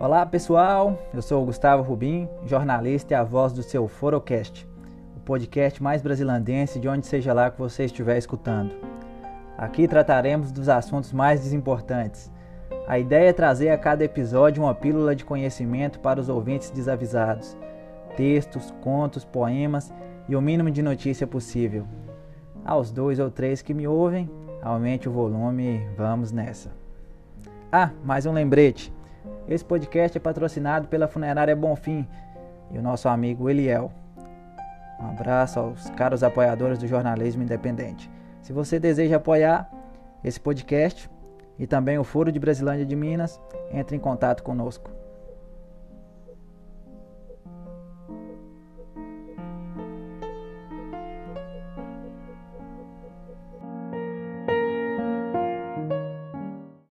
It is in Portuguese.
Olá pessoal, eu sou o Gustavo Rubim, jornalista e a voz do seu Forocast, o podcast mais brasilandense de onde seja lá que você estiver escutando. Aqui trataremos dos assuntos mais desimportantes. A ideia é trazer a cada episódio uma pílula de conhecimento para os ouvintes desavisados. Textos, contos, poemas e o mínimo de notícia possível. Aos dois ou três que me ouvem, aumente o volume e vamos nessa. Ah, mais um lembrete. Esse podcast é patrocinado pela Funerária Bonfim e o nosso amigo Eliel. Um abraço aos caros apoiadores do jornalismo independente. Se você deseja apoiar esse podcast e também o Foro de Brasilândia de Minas, entre em contato conosco.